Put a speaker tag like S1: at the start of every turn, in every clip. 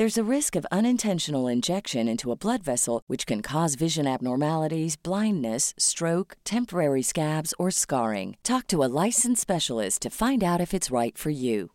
S1: There's a risk of unintentional injection into a blood vessel, which can cause vision abnormalities, blindness, stroke, temporary scabs, or scarring. Talk to a licensed specialist to find out if it's right for you.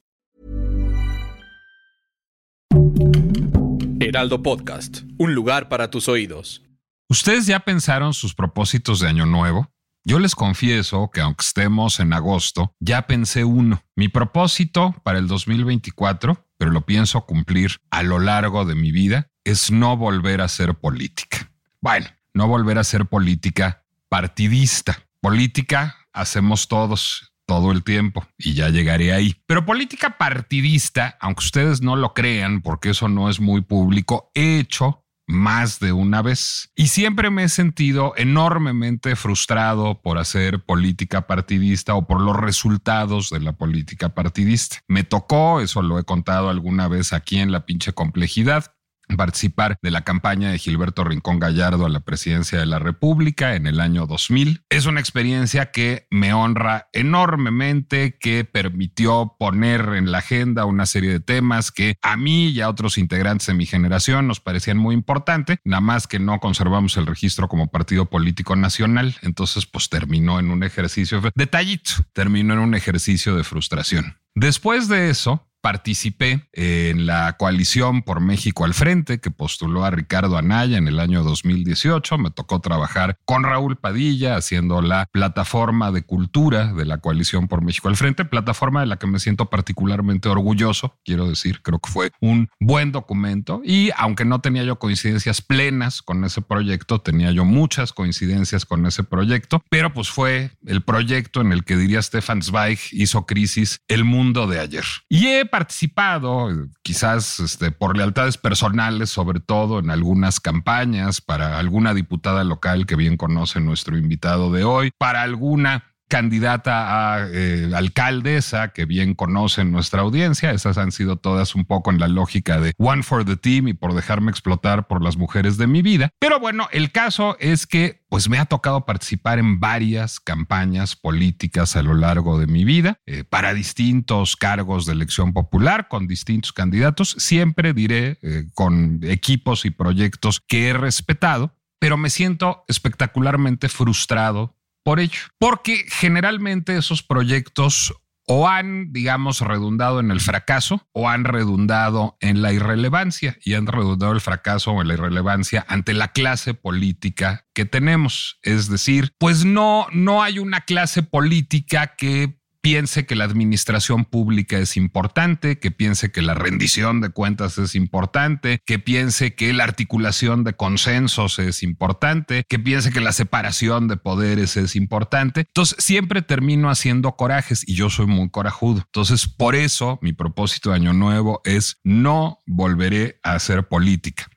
S2: Heraldo Podcast, un lugar para tus oídos.
S3: ¿Ustedes ya pensaron sus propósitos de año nuevo? Yo les confieso que aunque estemos en agosto, ya pensé uno. Mi propósito para el 2024 pero lo pienso cumplir a lo largo de mi vida, es no volver a ser política. Bueno, no volver a ser política partidista. Política hacemos todos todo el tiempo y ya llegaré ahí. Pero política partidista, aunque ustedes no lo crean, porque eso no es muy público, he hecho más de una vez. Y siempre me he sentido enormemente frustrado por hacer política partidista o por los resultados de la política partidista. Me tocó, eso lo he contado alguna vez aquí en la pinche complejidad, participar de la campaña de Gilberto Rincón Gallardo a la presidencia de la República en el año 2000. Es una experiencia que me honra enormemente, que permitió poner en la agenda una serie de temas que a mí y a otros integrantes de mi generación nos parecían muy importantes, nada más que no conservamos el registro como partido político nacional. Entonces, pues terminó en un ejercicio, detallito, terminó en un ejercicio de frustración. Después de eso, participé en la coalición por México al frente que postuló a Ricardo Anaya en el año 2018. Me tocó trabajar con Raúl Padilla haciendo la plataforma de cultura de la coalición por México al frente, plataforma de la que me siento particularmente orgulloso, quiero decir, creo que fue un buen documento y aunque no tenía yo coincidencias plenas con ese proyecto, tenía yo muchas coincidencias con ese proyecto, pero pues fue el proyecto en el que diría Stefan Zweig hizo crisis el mundo de ayer. Y he participado, quizás este, por lealtades personales, sobre todo en algunas campañas, para alguna diputada local que bien conoce nuestro invitado de hoy, para alguna candidata a eh, alcaldesa que bien conocen nuestra audiencia. Esas han sido todas un poco en la lógica de One for the Team y por dejarme explotar por las mujeres de mi vida. Pero bueno, el caso es que pues me ha tocado participar en varias campañas políticas a lo largo de mi vida eh, para distintos cargos de elección popular con distintos candidatos. Siempre diré eh, con equipos y proyectos que he respetado pero me siento espectacularmente frustrado por ello, porque generalmente esos proyectos o han, digamos, redundado en el fracaso o han redundado en la irrelevancia y han redundado el fracaso o la irrelevancia ante la clase política que tenemos. Es decir, pues no, no hay una clase política que piense que la administración pública es importante, que piense que la rendición de cuentas es importante, que piense que la articulación de consensos es importante, que piense que la separación de poderes es importante. Entonces siempre termino haciendo corajes y yo soy muy corajudo. Entonces por eso mi propósito de año nuevo es no volveré a hacer política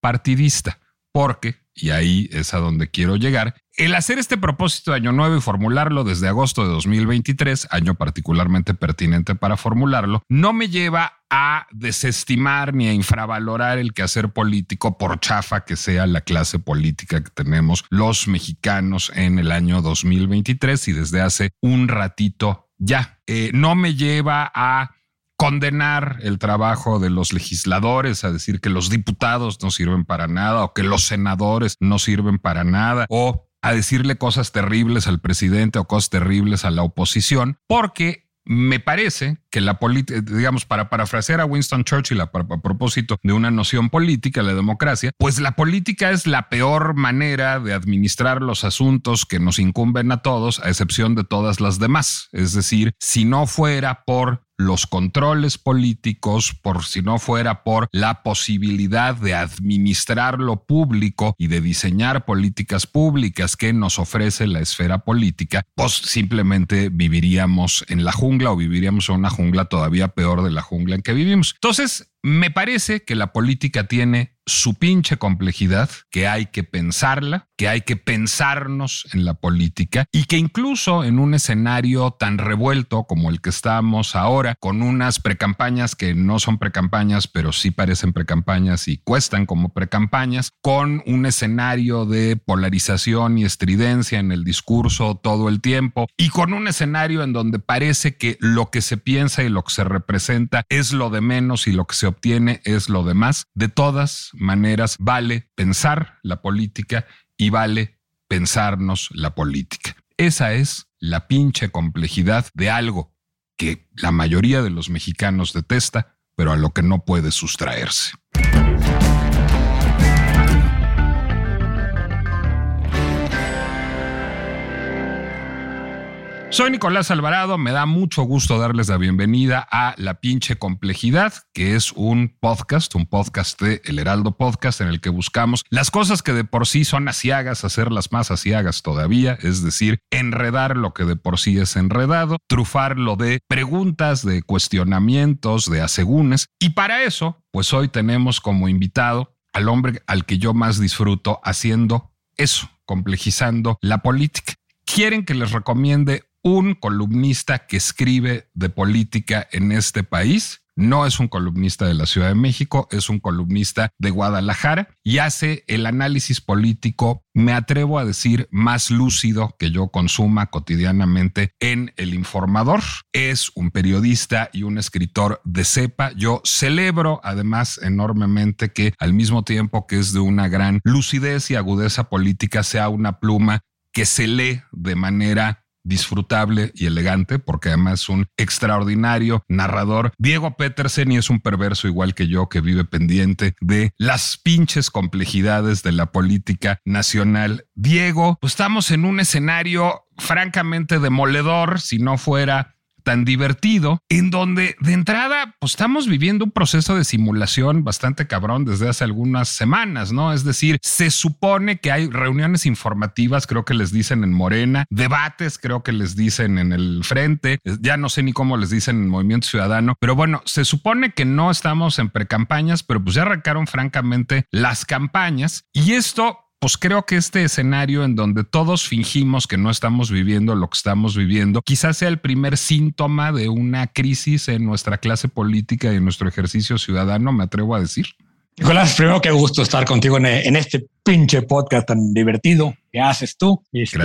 S3: partidista, porque, y ahí es a donde quiero llegar, el hacer este propósito de Año Nuevo y formularlo desde agosto de 2023, año particularmente pertinente para formularlo, no me lleva a desestimar ni a infravalorar el quehacer político por chafa que sea la clase política que tenemos los mexicanos en el año 2023 y desde hace un ratito ya. Eh, no me lleva a condenar el trabajo de los legisladores, a decir que los diputados no sirven para nada o que los senadores no sirven para nada o a decirle cosas terribles al presidente o cosas terribles a la oposición, porque me parece que la política, digamos, para parafrasear a Winston Churchill a, a, propósito de una noción política, la democracia, pues la política es la peor manera de administrar los asuntos que nos incumben a todos, a excepción de todas las demás. Es decir, si no fuera por los controles políticos, por si no fuera por la posibilidad de administrar lo público y de diseñar políticas públicas que nos ofrece la esfera política, pues simplemente viviríamos en la jungla o viviríamos en una jungla todavía peor de la jungla en que vivimos. Entonces, me parece que la política tiene su pinche complejidad, que hay que pensarla, que hay que pensarnos en la política y que incluso en un escenario tan revuelto como el que estamos ahora, con unas precampañas que no son precampañas, pero sí parecen precampañas y cuestan como precampañas, con un escenario de polarización y estridencia en el discurso todo el tiempo y con un escenario en donde parece que lo que se piensa y lo que se representa es lo de menos y lo que se obtiene es lo demás, de todas maneras vale pensar la política y vale pensarnos la política. Esa es la pinche complejidad de algo que la mayoría de los mexicanos detesta, pero a lo que no puede sustraerse. Soy Nicolás Alvarado, me da mucho gusto darles la bienvenida a La pinche complejidad, que es un podcast, un podcast de El Heraldo Podcast en el que buscamos las cosas que de por sí son asiagas, hacerlas más asiagas todavía, es decir, enredar lo que de por sí es enredado, trufarlo de preguntas, de cuestionamientos, de asegúnes, y para eso, pues hoy tenemos como invitado al hombre al que yo más disfruto haciendo eso, complejizando la política. ¿Quieren que les recomiende un columnista que escribe de política en este país. No es un columnista de la Ciudad de México, es un columnista de Guadalajara y hace el análisis político, me atrevo a decir, más lúcido que yo consuma cotidianamente en El Informador. Es un periodista y un escritor de cepa. Yo celebro además enormemente que al mismo tiempo que es de una gran lucidez y agudeza política, sea una pluma que se lee de manera disfrutable y elegante, porque además es un extraordinario narrador. Diego Petersen y es un perverso igual que yo que vive pendiente de las pinches complejidades de la política nacional. Diego, pues estamos en un escenario francamente demoledor, si no fuera tan divertido, en donde de entrada, pues estamos viviendo un proceso de simulación bastante cabrón desde hace algunas semanas, ¿no? Es decir, se supone que hay reuniones informativas, creo que les dicen en Morena, debates, creo que les dicen en el Frente, ya no sé ni cómo les dicen en Movimiento Ciudadano, pero bueno, se supone que no estamos en precampañas, pero pues ya arrancaron francamente las campañas y esto pues creo que este escenario en donde todos fingimos que no estamos viviendo lo que estamos viviendo, quizás sea el primer síntoma de una crisis en nuestra clase política y en nuestro ejercicio ciudadano, me atrevo a decir.
S4: Nicolás, primero qué gusto estar contigo en, este pinche podcast tan divertido que haces tú, este,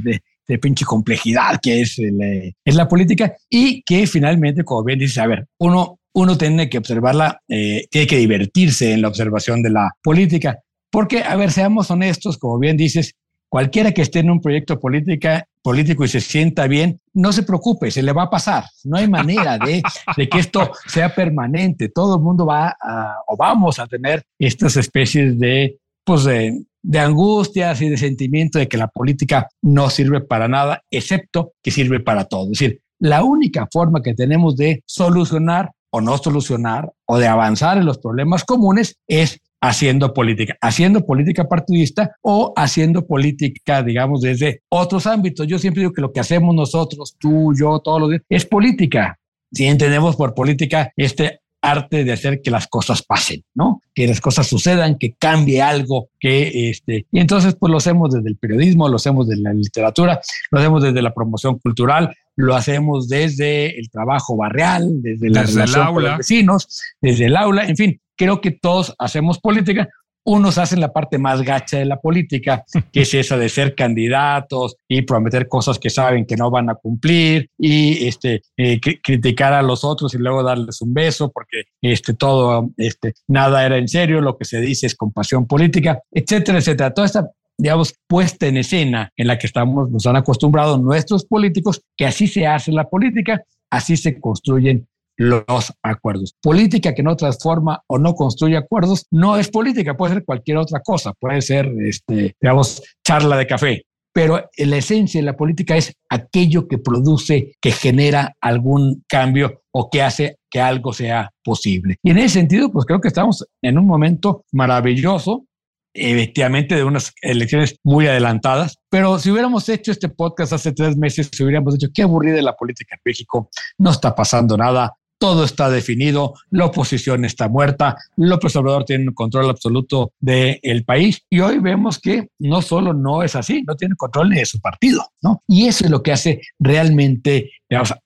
S4: de, de, pinche complejidad que es, eh, es la política y que finalmente, como bien dices, a ver, uno, uno tiene que observarla, eh, tiene que divertirse en la observación de la política porque, a ver, seamos honestos, como bien dices, cualquiera que esté en un proyecto política, político y se sienta bien, no se preocupe, se le va a pasar. No hay manera de, que esto sea permanente. Todo el mundo va a, o vamos a tener estas especies de, pues de, de angustias y de sentimiento de que la política no sirve para nada, excepto que sirve para todo. Es decir, la única forma que tenemos de solucionar o no solucionar o de avanzar en los problemas comunes es haciendo política, haciendo política partidista o haciendo política, digamos, desde otros ámbitos. Yo siempre digo que lo que hacemos nosotros, tú, yo, todos los días, es política. Si entendemos por política este arte de hacer que las cosas pasen, ¿no? Que las cosas sucedan, que cambie algo, que este, y entonces pues lo hacemos desde el periodismo, lo hacemos desde la literatura, lo hacemos desde la promoción cultural, lo hacemos desde el trabajo barrial, desde la relación con los vecinos, desde el aula, en fin, creo que todos hacemos política. Unos hacen la parte más gacha de la política, que es esa de ser candidatos y prometer cosas que saben que no van a cumplir y este, eh, criticar a los otros y luego darles un beso porque este, todo, este, nada era en serio, lo que se dice es compasión política, etcétera, etcétera. Toda esta digamos, puesta en escena en la que estamos, nos han acostumbrado nuestros políticos, que así se hace la política, así se construyen los acuerdos. Política que no transforma o no construye acuerdos no es política, puede ser cualquier otra cosa, puede ser, este, digamos, charla de café. pero la esencia de la política es aquello que produce, que genera algún cambio o que hace que algo sea posible. Y en ese sentido, pues creo que estamos en un momento maravilloso efectivamente de unas elecciones muy adelantadas, pero si hubiéramos hecho este podcast hace tres meses, si hubiéramos dicho qué aburrida la política en México, no está pasando nada, todo está definido, la oposición está muerta, López Obrador tiene un control absoluto del país y hoy vemos que no solo no es así, no tiene control de su partido, ¿no? Y eso es lo que hace realmente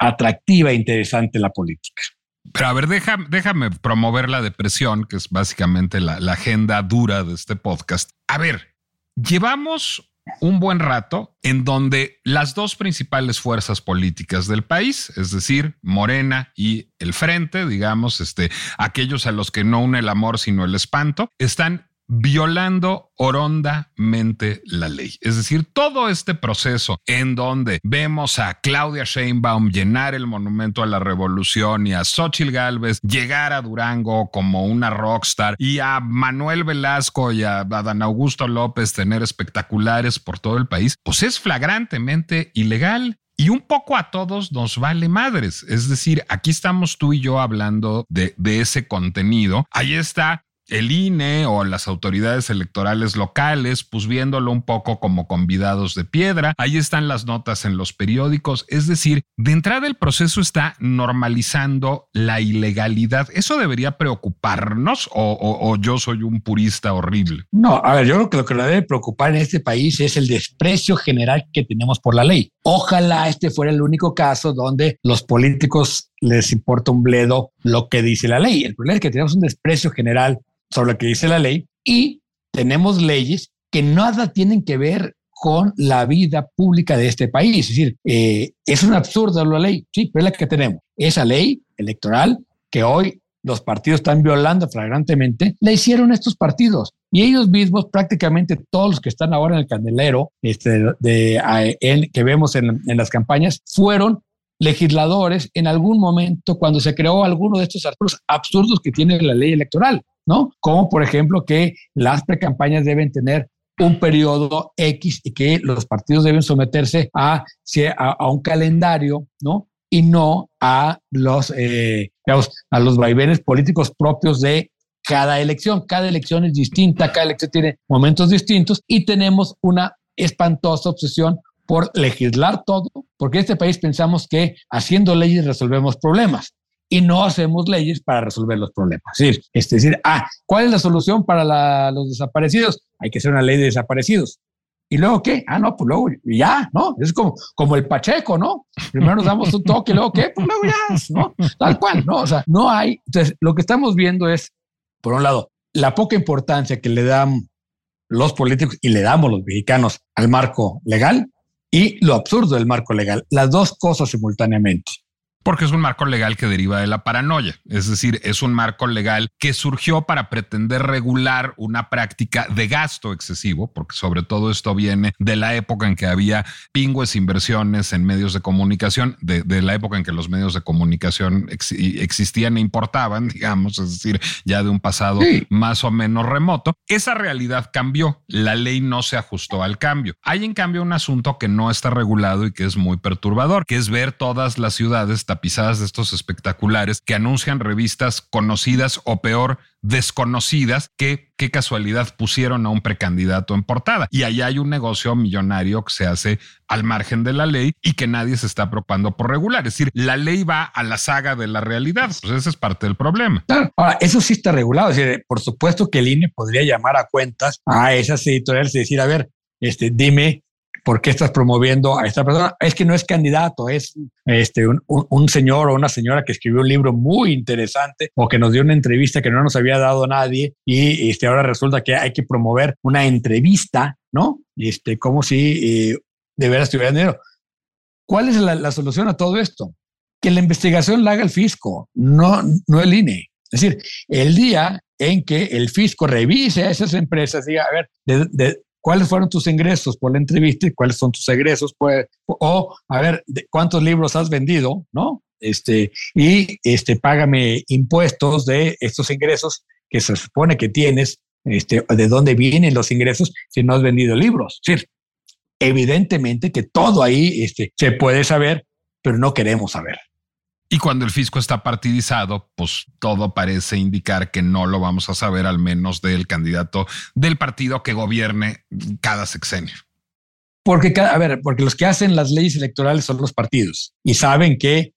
S4: atractiva e interesante la política.
S3: Pero a ver, déjame promover la depresión, que es básicamente la agenda dura de este podcast. A ver, llevamos un buen rato en donde las dos principales fuerzas políticas del país, es decir, Morena y el Frente, digamos, este, aquellos a los que no une el amor sino el espanto, están violando horondamente la ley. Es decir, todo este proceso en donde vemos a Claudia Sheinbaum llenar el monumento a la revolución y a Xochitl Galvez llegar a Durango como una rockstar y a Manuel Velasco y a Dan Augusto López tener espectaculares por todo el país, pues es flagrantemente ilegal. Y un poco a todos nos vale madres. Es decir, aquí estamos tú y yo hablando de, de ese contenido. Ahí está el INE o las autoridades electorales locales, pues viéndolo un poco como convidados de piedra. Ahí están las notas en los periódicos. Es decir, de entrada el proceso está normalizando la ilegalidad. ¿Eso debería preocuparnos o, yo soy un purista horrible?
S4: No, a ver, yo creo que lo que nos debe preocupar en este país es el desprecio general que tenemos por la ley. Ojalá este fuera el único caso donde los políticos les importa un bledo lo que dice la ley. El problema es que tenemos un desprecio general sobre lo que dice la ley y tenemos leyes que nada tienen que ver con la vida pública de este país. Es decir, eh, es un absurdo la ley, sí, pero es la que tenemos. Esa ley electoral que hoy los partidos están violando flagrantemente, la hicieron estos partidos. Y ellos mismos, prácticamente todos los que están ahora en el candelero este, de, que vemos en, en las campañas, fueron legisladores en algún momento cuando se creó alguno de estos absurdos que tiene la ley electoral. ¿No? Como por ejemplo que las precampañas deben tener un periodo X y que los partidos deben someterse a, a, un calendario, ¿no? Y no a los, eh, a los vaivenes políticos propios de cada elección. Cada elección es distinta, cada elección tiene momentos distintos y tenemos una espantosa obsesión por legislar todo, porque en este país pensamos que haciendo leyes resolvemos problemas y no hacemos leyes para resolver los problemas. Es decir, ah, ¿cuál es la solución para los desaparecidos? Hay que hacer una ley de desaparecidos. ¿Y luego qué? Ah, no, pues luego ya, ¿no? Es como, como el Pacheco, ¿no? Primero nos damos un toque, luego qué, pues luego ya, ¿no? Tal cual, ¿no? O sea, no hay. Entonces, lo que estamos viendo es, por un lado, la poca importancia que le dan los políticos y le damos los mexicanos al marco legal y lo absurdo del marco legal, las dos cosas simultáneamente
S3: porque es un marco legal que deriva de la paranoia. Es decir, es un marco legal que surgió para pretender regular una práctica de gasto excesivo, porque sobre todo esto viene de la época en que había pingües inversiones en medios de comunicación, de, la época en que los medios de comunicación existían e importaban, digamos, es decir, ya de un pasado más o menos remoto. Esa realidad cambió. La ley no se ajustó al cambio. Hay en cambio un asunto que no está regulado y que es muy perturbador, que es ver todas las ciudades pisadas de estos espectaculares que anuncian revistas conocidas o peor, desconocidas que qué casualidad pusieron a un precandidato en portada. Y ahí hay un negocio millonario que se hace al margen de la ley y que nadie se está preocupando por regular. Es decir, la ley va a la saga de la realidad. Pues ese es parte del problema.
S4: Ahora, eso sí está regulado. Por supuesto que el INE podría llamar a cuentas a esas editoriales y decir, a ver, este, dime ¿por qué estás promoviendo a esta persona? Es que no es candidato, es este, un, señor o una señora que escribió un libro muy interesante o que nos dio una entrevista que no nos había dado nadie y este, ahora resulta que hay que promover una entrevista, ¿no? Este, como si eh, de veras tuviera dinero. ¿Cuál es la, solución a todo esto? Que la investigación la haga el fisco, no, no el INE. Es decir, el día en que el fisco revise a esas empresas, diga, a ver, de, cuáles fueron tus ingresos por la entrevista y cuáles son tus egresos, pues, o a ver, cuántos libros has vendido, ¿no? Este, y este, págame impuestos de estos ingresos que se supone que tienes, este, de dónde vienen los ingresos si no has vendido libros. Es evidentemente que todo ahí este, se puede saber, pero no queremos saber.
S3: Y cuando el fisco está partidizado, pues todo parece indicar que no lo vamos a saber, al menos del candidato del partido que gobierne cada sexenio.
S4: Porque, a ver, porque los que hacen las leyes electorales son los partidos y saben que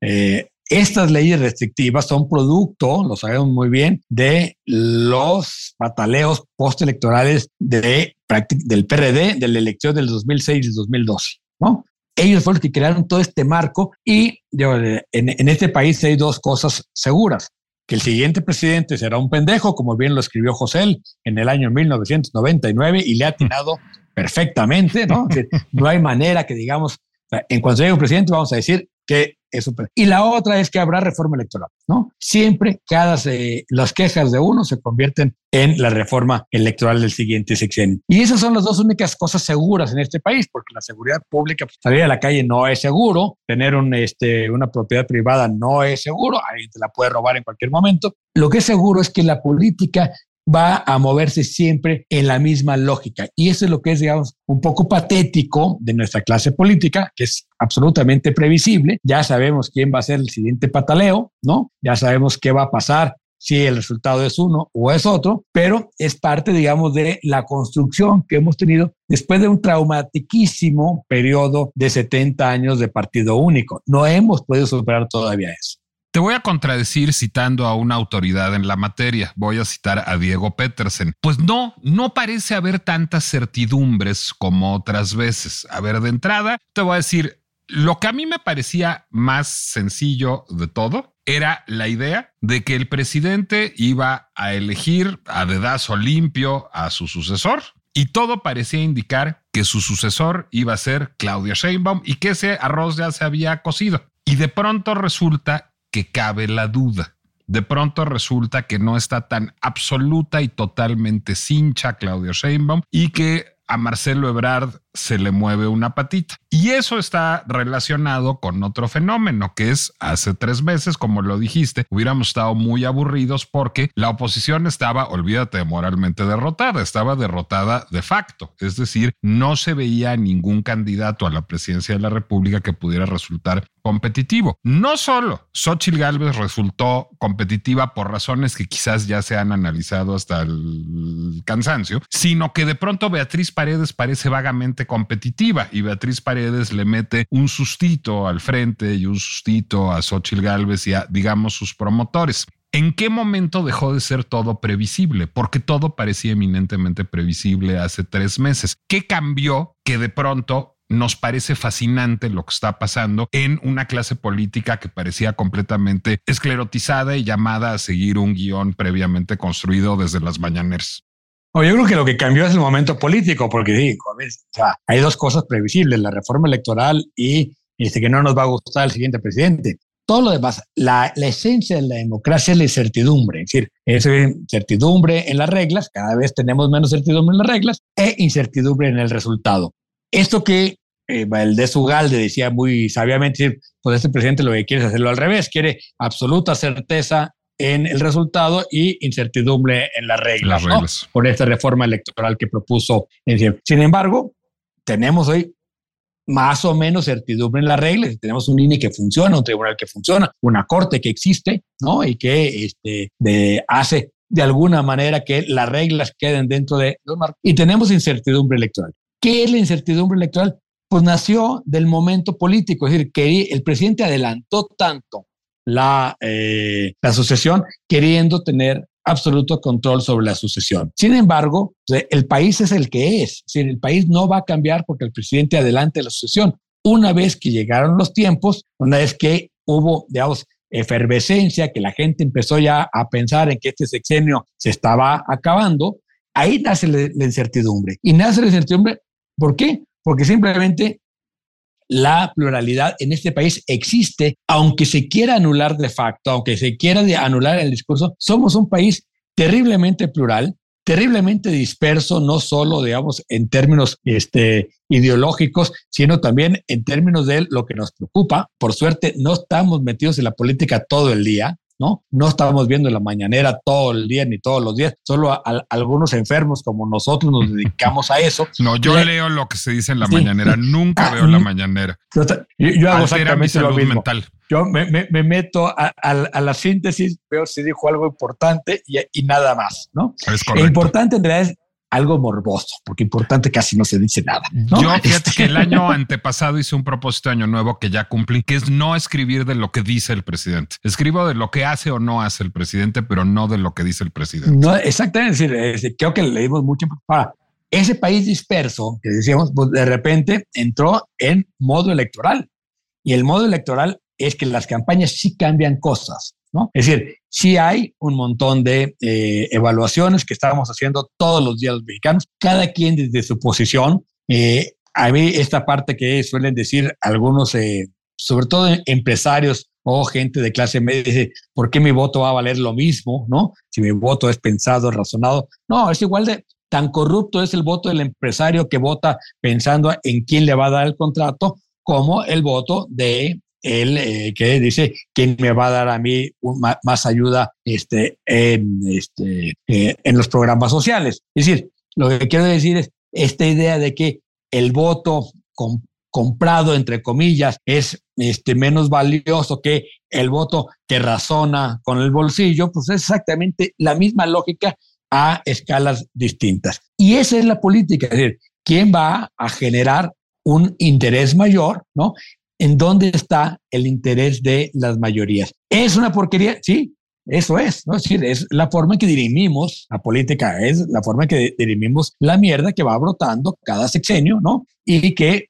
S4: eh, estas leyes restrictivas son producto, lo sabemos muy bien, de los pataleos postelectorales de, del PRD, de la elección del 2006 y 2012. ¿no? Ellos fueron los que crearon todo este marco y en, este país hay dos cosas seguras que el siguiente presidente será un pendejo, como bien lo escribió José en el año 1999 y le ha atinado perfectamente, ¿no? no hay manera que digamos, en cuanto llegue un presidente vamos a decir que es super. Y la otra es que habrá reforma electoral, ¿no? Siempre cada las quejas de uno se convierten en la reforma electoral del siguiente sexenio. Y esas son las dos únicas cosas seguras en este país, porque la seguridad pública, pues, salir a la calle no es seguro, tener un, este, una propiedad privada no es seguro, alguien te la puede robar en cualquier momento. Lo que es seguro es que la política va a moverse siempre en la misma lógica. Y eso es lo que es, digamos, un poco patético de nuestra clase política, que es absolutamente previsible. Ya sabemos quién va a ser el siguiente pataleo, ¿no? Ya sabemos qué va a pasar si el resultado es uno o es otro, pero es parte, digamos, de la construcción que hemos tenido después de un traumatiquísimo periodo de 70 años de partido único. No hemos podido superar todavía eso.
S3: Te voy a contradecir citando a una autoridad en la materia. Voy a citar a Diego Petersen. Pues no, no parece haber tantas certidumbres como otras veces. A ver, de entrada, te voy a decir, lo que a mí me parecía más sencillo de todo era la idea de que el presidente iba a elegir a dedazo limpio a su sucesor y todo parecía indicar que su sucesor iba a ser Claudia Sheinbaum y que ese arroz ya se había cocido. Y de pronto resulta que cabe la duda. De pronto resulta que no está tan absoluta y totalmente cincha Claudio Sheinbaum y que a Marcelo Ebrard se le mueve una patita. Y eso está relacionado con otro fenómeno que es hace tres meses, como lo dijiste, hubiéramos estado muy aburridos porque la oposición estaba, olvídate, moralmente derrotada, estaba derrotada de facto. Es decir, no se veía ningún candidato a la presidencia de la República que pudiera resultar competitivo. No solo Xochitl Gálvez resultó competitiva por razones que quizás ya se han analizado hasta el cansancio, sino que de pronto Beatriz Paredes parece vagamente competitiva y Beatriz Paredes le mete un sustito al frente y un sustito a Xochitl Galvez y a, digamos, sus promotores. ¿En qué momento dejó de ser todo previsible? Porque todo parecía eminentemente previsible hace tres meses. ¿Qué cambió que de pronto nos parece fascinante lo que está pasando en una clase política que parecía completamente esclerotizada y llamada a seguir un guion previamente construido desde las mañaneras?
S4: Yo creo que lo que cambió es el momento político, porque digo, a ver, hay dos cosas previsibles, la reforma electoral y este, que no nos va a gustar el siguiente presidente. Todo lo demás, la, la esencia de la democracia es la incertidumbre, es decir, es incertidumbre en las reglas, cada vez tenemos menos certidumbre en las reglas, e incertidumbre en el resultado. Esto que eh, el de Sugalde decía muy sabiamente, pues este presidente lo que quiere es hacerlo al revés, quiere absoluta certeza en el resultado y incertidumbre en las reglas, por esta reforma electoral que propuso. Sin embargo, tenemos hoy más o menos certidumbre en las reglas, tenemos un INE que funciona, un tribunal que funciona, una corte que existe, ¿no? Y que este, de, hace de alguna manera que las reglas queden dentro de los marcos. Y tenemos incertidumbre electoral. ¿Qué es la incertidumbre electoral? Pues nació del momento político, es decir, que el presidente adelantó tanto la, eh, la sucesión, queriendo tener absoluto control sobre la sucesión. Sin embargo, el país es el que es. el país no va a cambiar porque el presidente adelante la sucesión. Una vez que llegaron los tiempos, una vez que hubo, digamos, efervescencia, que la gente empezó ya a pensar en que este sexenio se estaba acabando, ahí nace la incertidumbre. Y nace la incertidumbre, ¿por qué? Porque simplemente la pluralidad en este país existe, aunque se quiera anular de facto, aunque se quiera anular el discurso, somos un país terriblemente plural, terriblemente disperso, no solo, digamos, en términos este, ideológicos, sino también en términos de lo que nos preocupa. Por suerte, no estamos metidos en la política todo el día. ¿No? No estamos viendo la mañanera todo el día ni todos los días, solo a, algunos enfermos como nosotros nos dedicamos a eso.
S3: No, yo leo lo que se dice en la mañanera, nunca ah, veo la mañanera.
S4: Yo, hago exactamente lo mismo. Mental. Yo me, meto a, la síntesis, veo si dijo algo importante y, nada más, ¿no? Es Lo importante en realidad es algo morboso, porque importante casi no se dice nada.
S3: Yo fíjate que el año antepasado hice un propósito de año nuevo que ya cumplí, que es no escribir de lo que dice el presidente. Escribo de lo que hace o no hace el presidente, pero no de lo que dice el presidente.
S4: No, exactamente. Es decir, creo que leímos mucho. Para ese país disperso que decíamos, pues de repente entró en modo electoral. Y el modo electoral es que las campañas sí cambian cosas. ¿No? Es decir, sí hay un montón de eh, evaluaciones que estamos haciendo todos los días los mexicanos, cada quien desde su posición. Eh, a mí esta parte que suelen decir algunos, eh, sobre todo empresarios o gente de clase media, dice, ¿por qué mi voto va a valer lo mismo? ¿No? Si mi voto es pensado, razonado. No, es igual de, tan corrupto es el voto del empresario que vota pensando en quién le va a dar el contrato como el voto de él eh, que dice quién me va a dar a mí más, ayuda este, en, este, eh, en los programas sociales. Es decir, lo que quiero decir es esta idea de que el voto comprado, entre comillas, es este, menos valioso que el voto que razona con el bolsillo, pues es exactamente la misma lógica a escalas distintas. Y esa es la política, es decir, quién va a generar un interés mayor, ¿no? En dónde está el interés de las mayorías. ¿Es una porquería? Sí, eso es, ¿no? Es decir, es la forma en que dirimimos la política, es la forma en que dirimimos la mierda que va brotando cada sexenio, ¿no? Y que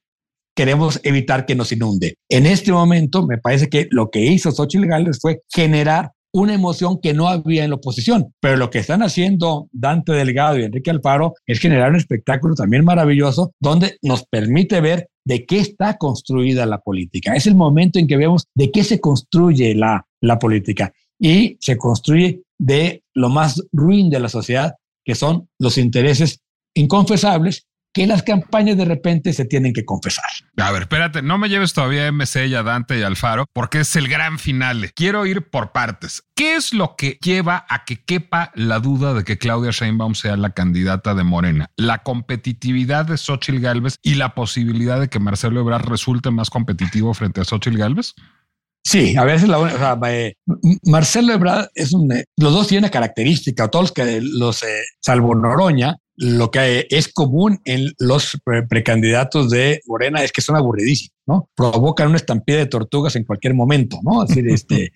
S4: queremos evitar que nos inunde. En este momento, me parece que lo que hizo Xochitl Gálvez fue generar una emoción que no había en la oposición. Pero lo que están haciendo Dante Delgado y Enrique Alfaro es generar un espectáculo también maravilloso donde nos permite ver de qué está construida la política. Es el momento en que vemos de qué se construye la, la política y se construye de lo más ruin de la sociedad, que son los intereses inconfesables que las campañas de repente se tienen que confesar.
S3: A ver, espérate, no me lleves todavía a MC y a Dante y Alfaro, porque es el gran final. Quiero ir por partes. ¿Qué es lo que lleva a que quepa la duda de que Claudia Sheinbaum sea la candidata de Morena? ¿La competitividad de Xochitl Galvez y la posibilidad de que Marcelo Ebrard resulte más competitivo frente a Xochitl Galvez?
S4: Sí, a veces la, o sea, Marcelo Ebrard es un, los dos tienen característica, todos los que los, eh, salvo Noroña, lo que es común en los precandidatos de Morena es que son aburridísimos, ¿no? Provocan una estampida de tortugas en cualquier momento, ¿no? Así este,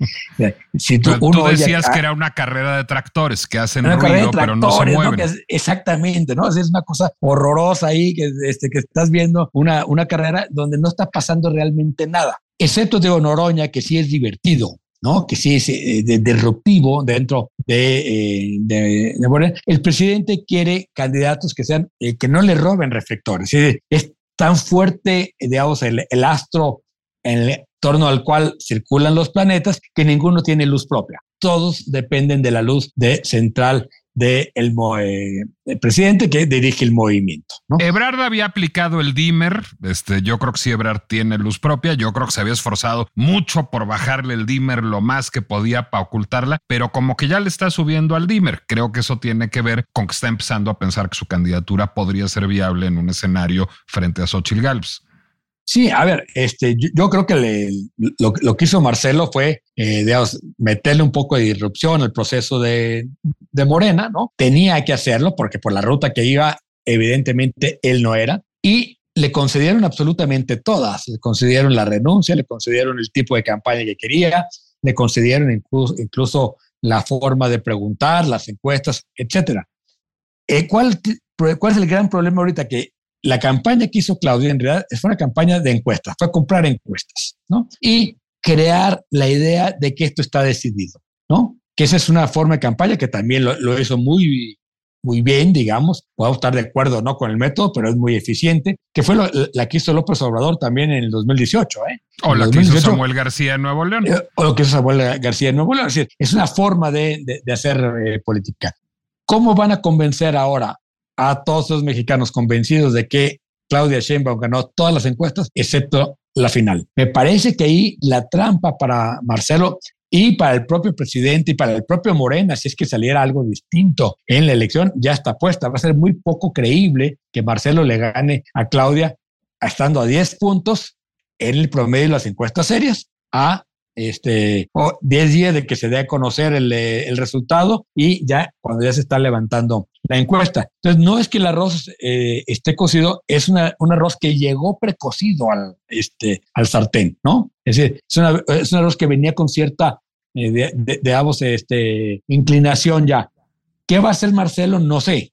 S3: si tú, uno decías que era una carrera de tractores que hacen ruido, pero no se mueven.
S4: exactamente, ¿no? Es una cosa horrorosa ahí que, este, que estás viendo una, una carrera donde no está pasando realmente nada, excepto de Noroña, que sí es divertido, ¿no? que sí es eh, disruptivo dentro de, eh, El presidente quiere candidatos que sean, eh, que no le roben reflectores. Es, tan fuerte, digamos, el, el astro en torno al cual circulan los planetas que ninguno tiene luz propia. Todos dependen de la luz de central del de el presidente que dirige el movimiento.
S3: Ebrard había aplicado el dimmer. Este, yo creo que sí, Ebrard tiene luz propia. Yo creo que se había esforzado mucho por bajarle el dimmer lo más que podía para ocultarla, pero como que ya le está subiendo al dimmer. Creo que eso tiene que ver con que está empezando a pensar que su candidatura podría ser viable en un escenario frente a Xochitl Galvez.
S4: Sí, a ver, este, yo, creo que lo, que hizo Marcelo fue, eh, meterle un poco de disrupción al proceso de, de, Morena, ¿no? Tenía que hacerlo porque por la ruta que iba, evidentemente él no era. Y le concedieron absolutamente todas. Le concedieron la renuncia, le concedieron el tipo de campaña que quería, le concedieron incluso, incluso la forma de preguntar, las encuestas, etcétera. Eh, ¿cuál, ¿Cuál es el gran problema ahorita? Que la campaña que hizo Claudia en realidad fue una campaña de encuestas, fue comprar encuestas, ¿no? Y crear la idea de que esto está decidido, ¿no? Que esa es una forma de campaña que también lo, hizo muy, muy bien, digamos. Podemos estar de acuerdo no con el método, pero es muy eficiente, que fue la que hizo López Obrador también en el 2018. ¿eh?
S3: O la que hizo Samuel García en Nuevo León.
S4: Eh, o lo que hizo Samuel García en Nuevo León. Es, decir, es una forma de, de, hacer eh, política. ¿Cómo van a convencer ahora a todos los mexicanos convencidos de que Claudia Sheinbaum ganó todas las encuestas, excepto la final. Me parece que ahí la trampa para Marcelo y para el propio presidente y para el propio Morena, si es que saliera algo distinto en la elección, ya está puesta. Va a ser muy poco creíble que Marcelo le gane a Claudia estando a 10 puntos en el promedio de las encuestas serias, a este, 10 días de que se dé a conocer el, resultado y ya cuando ya se está levantando la encuesta. Entonces, no es que el arroz eh, esté cocido, es una, un arroz que llegó precocido al, este, al sartén, ¿no? Es decir, es, un arroz que venía con cierta, eh, de, de, este, inclinación ya. ¿Qué va a hacer Marcelo? No sé.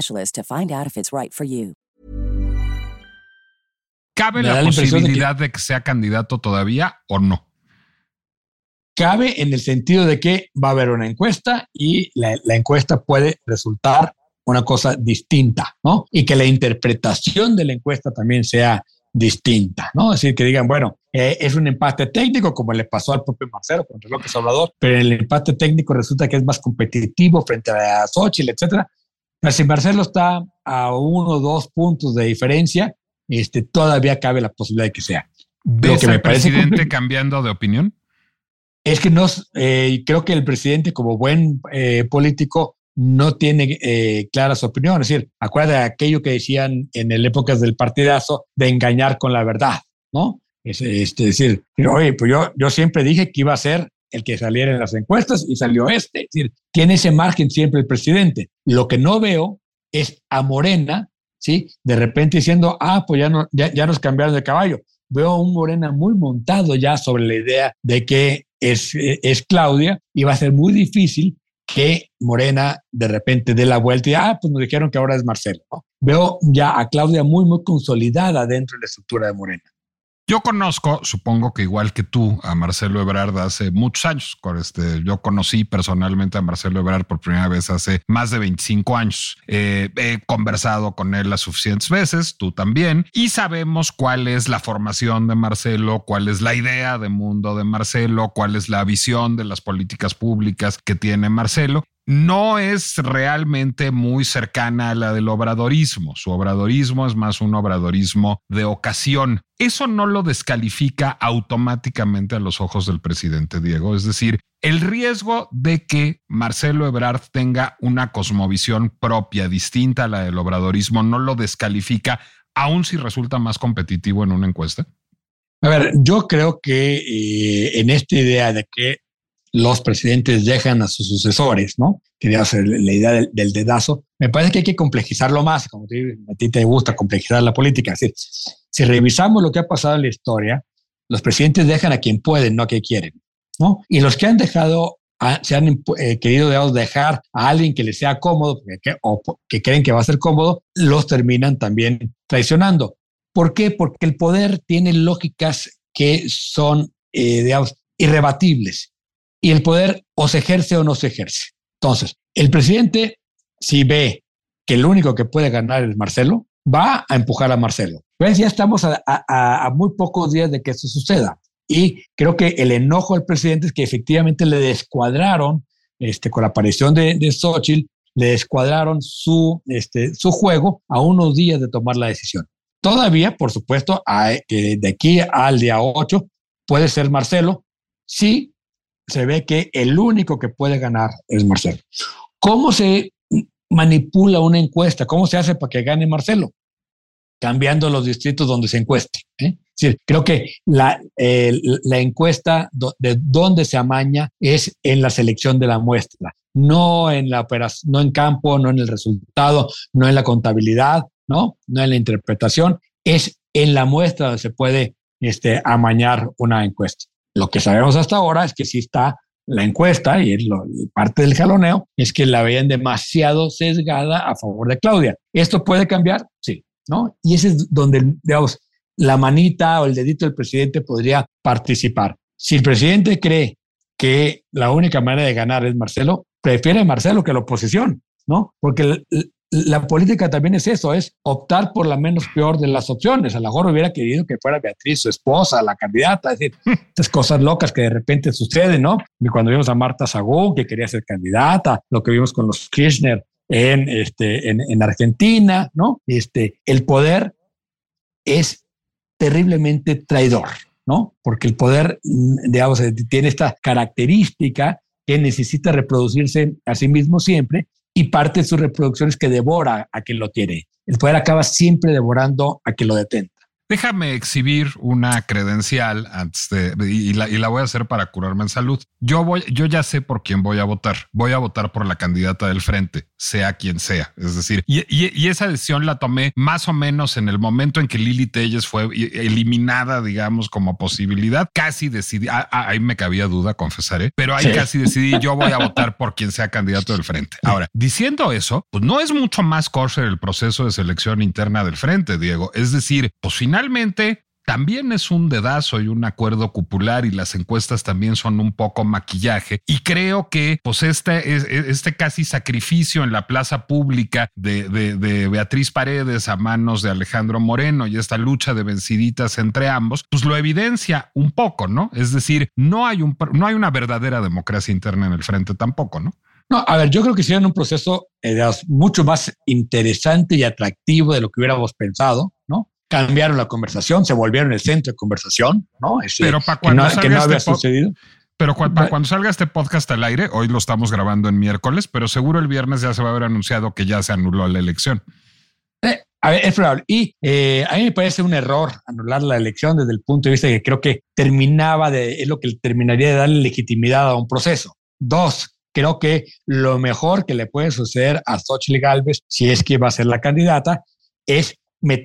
S1: to find out if it's right for you.
S3: ¿Cabe la, posibilidad de que... sea candidato todavía o no?
S4: Cabe en el sentido de que va a haber una encuesta y la, encuesta puede resultar una cosa distinta, ¿no? Y que la interpretación de la encuesta también sea distinta, ¿no? Es decir, que digan, bueno, eh, es un empate técnico, como le pasó al propio Marcelo contra López Obrador, pero el empate técnico resulta que es más competitivo frente a Xochitl, etcétera. Si Marcelo está a uno o dos puntos de diferencia, este, todavía cabe la posibilidad de que sea.
S3: ¿Ves que me presidente cambiando de opinión?
S4: Es que no, eh, creo que el presidente, como buen eh, político, no tiene eh, clara su opinión. Es decir, acuérdate de aquello que decían en el épocas del partidazo de engañar con la verdad, ¿no? Es, este, decir, oye, pues yo, yo siempre dije que iba a ser el que saliera en las encuestas y salió este. Es decir, tiene ese margen siempre el presidente. Lo que no veo es a Morena, ¿sí? De repente diciendo, ah, pues ya, no, ya, ya nos cambiaron de caballo. Veo a un Morena muy montado ya sobre la idea de que es, es Claudia y va a ser muy difícil que Morena de repente dé la vuelta y, ah, pues nos dijeron que ahora es Marcelo. Veo ya a Claudia muy, muy consolidada dentro de la estructura de Morena.
S3: Yo conozco, supongo que igual que tú, a Marcelo Ebrard hace muchos años. Este, yo conocí personalmente a Marcelo Ebrard por primera vez hace más de 25 años. Eh, he conversado con él las suficientes veces, tú también, y sabemos cuál es la formación de Marcelo, cuál es la idea de mundo de Marcelo, cuál es la visión de las políticas públicas que tiene Marcelo no es realmente muy cercana a la del obradorismo. Su obradorismo es más un obradorismo de ocasión. Eso no lo descalifica automáticamente a los ojos del presidente Diego. Es decir, el riesgo de que Marcelo Ebrard tenga una cosmovisión propia, distinta a la del obradorismo, no lo descalifica, aun si resulta más competitivo en una encuesta.
S4: A ver, yo creo que eh, en esta idea de que los presidentes dejan a sus sucesores, ¿no? Que la idea del, dedazo. Me parece que hay que complejizarlo más, como a ti te gusta complejizar la política. si revisamos lo que ha pasado en la historia, los presidentes dejan a quien pueden, no a quien quieren, ¿no? Y los que han dejado, se han eh, querido dejar a alguien que les sea cómodo o que creen que va a ser cómodo, los terminan también traicionando. ¿Por qué? Porque el poder tiene lógicas que son, eh, digamos, irrebatibles y el poder o se ejerce o no se ejerce. Entonces, el presidente, si ve que el único que puede ganar es Marcelo, va a empujar a Marcelo. Pues ya estamos a, muy pocos días de que eso suceda. Y creo que el enojo del presidente es que efectivamente le descuadraron, este, con la aparición de, de Xochitl, le descuadraron su, este, su juego a unos días de tomar la decisión. Todavía, por supuesto, de aquí al día 8 puede ser Marcelo, sí, se ve que el único que puede ganar es Marcelo. ¿Cómo se manipula una encuesta? ¿Cómo se hace para que gane Marcelo? cambiando los distritos donde se encueste. ¿eh? creo que la, la encuesta de dónde se amaña es en la selección de la muestra, no en la operación, no en campo, no en el resultado, no en la contabilidad, no, no en la interpretación, es en la muestra donde se puede este, amañar una encuesta. Lo que sabemos hasta ahora es que sí está la encuesta y parte del jaloneo es que la veían demasiado sesgada a favor de Claudia. ¿Esto puede cambiar? Sí, ¿no? Y ese es donde, digamos, la manita o el dedito del presidente podría participar. Si el presidente cree que la única manera de ganar es Marcelo, prefiere Marcelo que la oposición, ¿no? Porque la política también es eso, es optar por la menos peor de las opciones. A lo mejor hubiera querido que fuera Beatriz, su esposa, la candidata, es decir, estas cosas locas que de repente suceden, ¿no? Y cuando vimos a Marta Sagú, que quería ser candidata, lo que vimos con los Kirchner en, este, en, en Argentina, ¿no? Este, el poder es terriblemente traidor, ¿no? Porque el poder, digamos, tiene esta característica que necesita reproducirse a sí mismo siempre y parte de sus reproducciones que devora a quien lo tiene. El poder acaba siempre devorando a quien lo detenta.
S3: Déjame exhibir una credencial antes y, la, y la voy a hacer para curarme en salud. Yo voy, yo ya sé por quién voy a votar. Voy a votar por la candidata del frente, sea quien sea. Es decir, y, y, esa decisión la tomé más o menos en el momento en que Lili Telles fue eliminada, digamos, como posibilidad. Casi decidí, ah, ah, ahí me cabía duda, confesaré, pero ahí casi decidí yo voy a votar por quien sea candidato del frente. Ahora, diciendo eso, pues no es mucho más correr el proceso de selección interna del frente, Diego. Es decir, pues finalmente también es un dedazo y un acuerdo cupular y las encuestas también son un poco maquillaje. Y creo que pues este, este casi sacrificio en la plaza pública de, de, Beatriz Paredes a manos de Alejandro Moreno y esta lucha de venciditas entre ambos, pues lo evidencia un poco, ¿no? Es decir, no hay, un, no hay una verdadera democracia interna en el frente tampoco, ¿no?
S4: No, a ver, yo creo que hicieron un proceso eh, mucho más interesante y atractivo de lo que hubiéramos pensado. Cambiaron la conversación, se volvieron el centro de conversación, ¿no?
S3: Este, pero para cuando que no, había este sucedido. Pero para cuando salga este podcast al aire, hoy lo estamos grabando en miércoles, pero seguro el viernes ya se va a haber anunciado que ya se anuló la elección.
S4: Eh, a ver, es probable. Y eh, a mí me parece un error anular la elección desde el punto de vista de que creo que terminaba de, es lo que terminaría de darle legitimidad a un proceso. Dos, creo que lo mejor que le puede suceder a Xochitl Galvez, si es que va a ser la candidata, es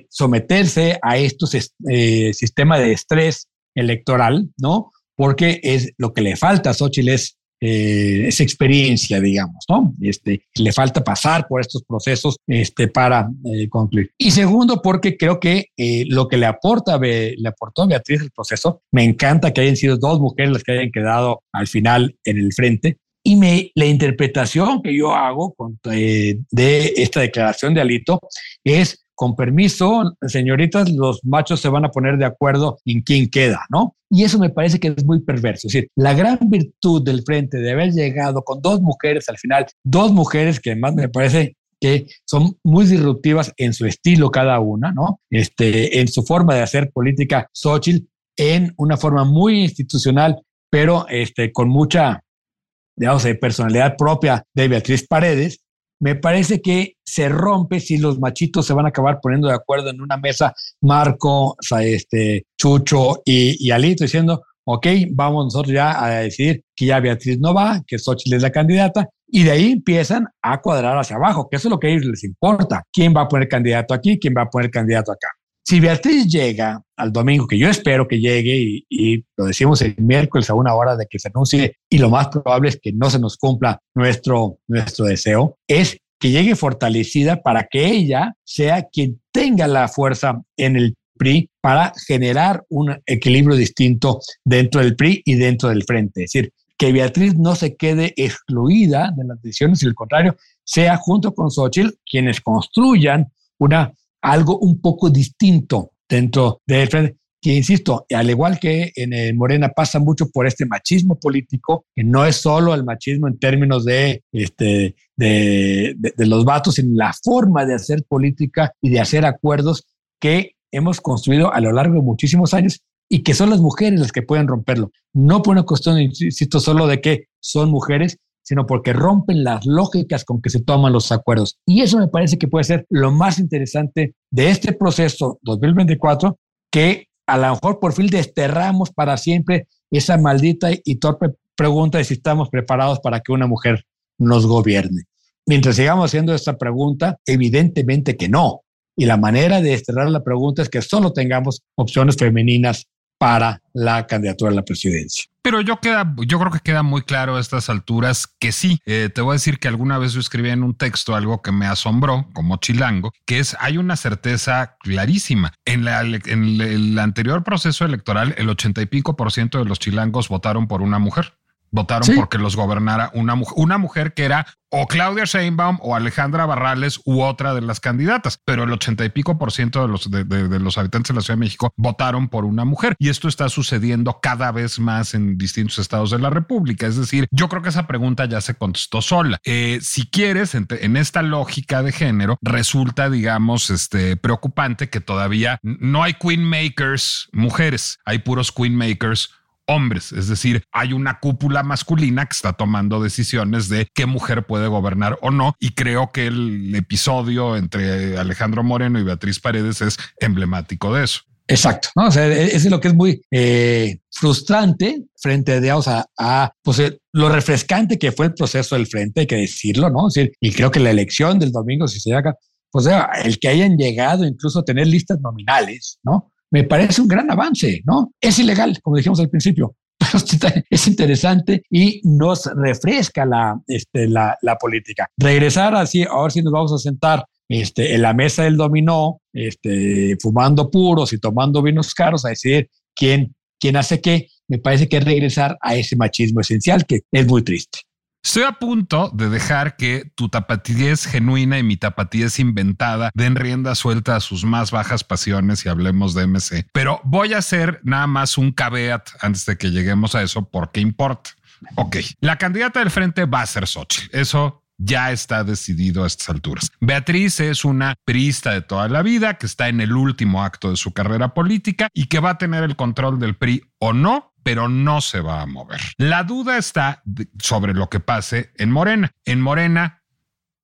S4: someterse a estos eh, sistemas de estrés electoral, ¿no? Porque es lo que le falta a Xochitl es eh, experiencia, digamos, ¿no? Este, le falta pasar por estos procesos este, para eh, concluir. Y segundo, porque creo que eh, lo que le aporta, le aportó a Beatriz el proceso, me encanta que hayan sido dos mujeres las que hayan quedado al final en el frente. Y me, la interpretación que yo hago de esta declaración de Alito es con permiso, señoritas, los machos se van a poner de acuerdo en quién queda, ¿no? Y eso me parece que es muy perverso. Es decir, la gran virtud del frente de haber llegado con dos mujeres al final, dos mujeres que además me parece que son muy disruptivas en su estilo cada una, ¿no? Este, en su forma de hacer política, Xochitl, en una forma muy institucional, pero este, con mucha, digamos, personalidad propia de Beatriz Paredes, me parece que se rompe si los machitos se van a acabar poniendo de acuerdo en una mesa, Marco, este, Chucho y, Alito, diciendo, ok, vamos nosotros ya a decidir que ya Beatriz no va, que Xochitl es la candidata, y de ahí empiezan a cuadrar hacia abajo, que eso es lo que a ellos les importa. ¿Quién va a poner candidato aquí? ¿Quién va a poner candidato acá? Si Beatriz llega al domingo, que yo espero que llegue, y, lo decimos el miércoles a una hora de que se anuncie, y lo más probable es que no se nos cumpla nuestro, nuestro deseo, es que llegue fortalecida para que ella sea quien tenga la fuerza en el PRI para generar un equilibrio distinto dentro del PRI y dentro del frente. Es decir, que Beatriz no se quede excluida de las decisiones y al contrario, sea junto con Xochitl quienes construyan una algo un poco distinto dentro del frente. Que insisto, al igual que en el Morena pasa mucho por este machismo político, que no es solo el machismo en términos de, este, de, de, los vatos, sino la forma de hacer política y de hacer acuerdos que hemos construido a lo largo de muchísimos años y que son las mujeres las que pueden romperlo. No por una cuestión, insisto, solo de que son mujeres, sino porque rompen las lógicas con que se toman los acuerdos. Y eso me parece que puede ser lo más interesante de este proceso 2024, que a lo mejor por fin desterramos para siempre esa maldita y torpe pregunta de si estamos preparados para que una mujer nos gobierne. Mientras sigamos haciendo esta pregunta, evidentemente que no. Y la manera de desterrar la pregunta es que solo tengamos opciones femeninas para la candidatura a la presidencia.
S3: Pero yo, queda, yo creo que queda muy claro a estas alturas que sí. Eh, te voy a decir que alguna vez yo escribí en un texto algo que me asombró como chilango, que es hay una certeza clarísima. En, la, en el anterior proceso electoral, el ochenta y pico por ciento de los chilangos votaron por una mujer. Votaron porque los gobernara una mujer, una mujer que era o Claudia Sheinbaum o Alejandra Barrales u otra de las candidatas, pero el ochenta y pico por ciento de los, de, los habitantes de la Ciudad de México votaron por una mujer y esto está sucediendo cada vez más en distintos estados de la República. Es decir, yo creo que esa pregunta ya se contestó sola. Eh, si quieres, en, en, esta lógica de género, resulta, digamos, este, preocupante que todavía no hay queen makers mujeres, hay puros queen makers hombres, es decir, hay una cúpula masculina que está tomando decisiones de qué mujer puede gobernar o no, y creo que el episodio entre Alejandro Moreno y Beatriz Paredes es emblemático de eso.
S4: Exacto, ¿no? O sea, e-, es lo que es muy eh, frustrante frente digamos, a, a pues, eh, lo refrescante que fue el proceso del frente, hay que decirlo, ¿no? y creo que la elección del domingo, si se haga, pues el que hayan llegado incluso a tener listas nominales, ¿no? Me parece un gran avance, ¿no? Es ilegal, como dijimos al principio, pero es interesante y nos refresca la, este, la, la política. Regresar así, ahora sí nos vamos a sentar este, en la mesa del dominó, este, fumando puros y tomando vinos caros a decir quién, quién hace qué, me parece que es regresar a ese machismo esencial que es muy triste.
S3: Estoy a punto de dejar que tu tapatidez genuina y mi tapatidez inventada den rienda suelta a sus más bajas pasiones y hablemos de MC. Pero voy a hacer nada más un caveat antes de que lleguemos a eso, porque importa. Ok, la candidata del frente va a ser Xochitl. Eso ya está decidido a estas alturas. Beatriz es una priista de toda la vida que está en el último acto de su carrera política y que va a tener el control del PRI o no pero no se va a mover. La duda está sobre lo que pase en Morena. En Morena,